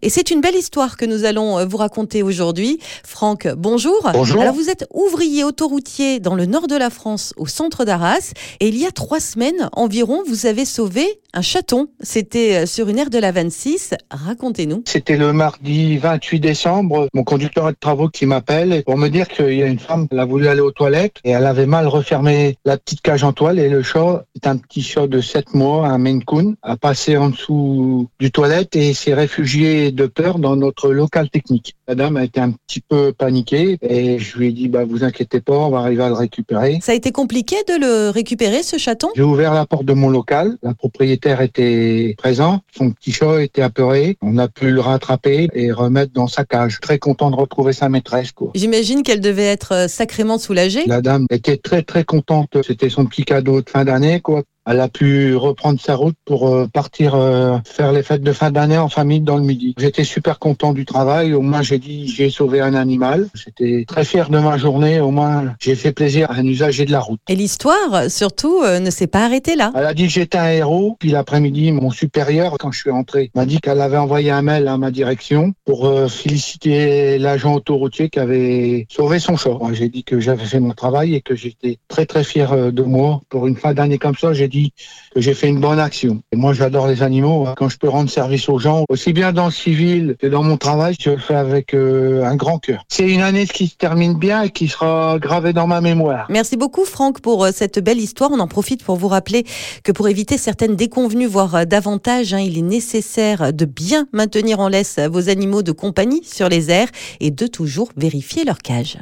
Et c'est une belle histoire que nous allons euh, vous raconter aujourd'hui. Franck, bonjour. Bonjour. Alors vous êtes ouvrier autoroutier dans le nord de la France, au centre d'Arras, et il y a trois semaines environ, vous avez sauvé un chaton. C'était euh, sur une aire de la 26. Racontez-nous. C'était le mardi 28 décembre, mon conducteur de travaux qui m'appelle pour me dire qu'il y a une femme, elle a voulu aller aux toilettes et elle avait mal refermé la petite cage en toile et le chat, c'est un petit chat de 7 mois, un Maine Coon, a passé en dessous du toilette et s'est réfugié de peur dans notre local technique. La dame a été un petit peu paniquée et je lui ai dit bah vous inquiétez pas, on va arriver à le récupérer. Ça a été compliqué de le récupérer, ce chaton? J'ai ouvert la porte de mon local, la propriétaire était présent, son petit chat était apeuré, on a pu le rattraper et remettre dans sa cage. Très content de retrouver sa maîtresse quoi. J'imagine qu'elle devait être euh, sacrément soulagée. La dame était très très contente, c'était son petit cadeau de fin d'année quoi elle a pu reprendre sa route pour euh, partir euh, faire les fêtes de fin d'année en famille dans le midi. J'étais super content du travail. Au moins, j'ai dit j'ai sauvé un animal. J'étais très fier de ma journée. Au moins, j'ai fait plaisir à un usager de la route. Et l'histoire, surtout, euh, ne s'est pas arrêtée là. Elle a dit que j'étais un héros. Puis l'après-midi, mon supérieur, quand je suis entré, m'a dit qu'elle avait envoyé un mail à ma direction pour féliciter l'agent autoroutier qui avait sauvé son chat. J'ai dit que j'avais fait mon travail et que j'étais très très fier de moi. Pour une fin d'année comme ça, j'ai dit que j'ai fait une bonne action. Et moi, j'adore les animaux. Hein. Quand je peux rendre service aux gens, aussi bien dans le civil que dans mon travail, je le fais avec euh, un grand cœur. C'est une année qui se termine bien et qui sera gravée dans ma mémoire. Merci beaucoup, Franck, pour euh, cette belle histoire. On en profite pour vous rappeler que pour éviter certaines déconvenues, voire euh, davantage, hein, il est nécessaire de bien maintenir en laisse vos animaux de compagnie sur les airs et de toujours vérifier leur cage.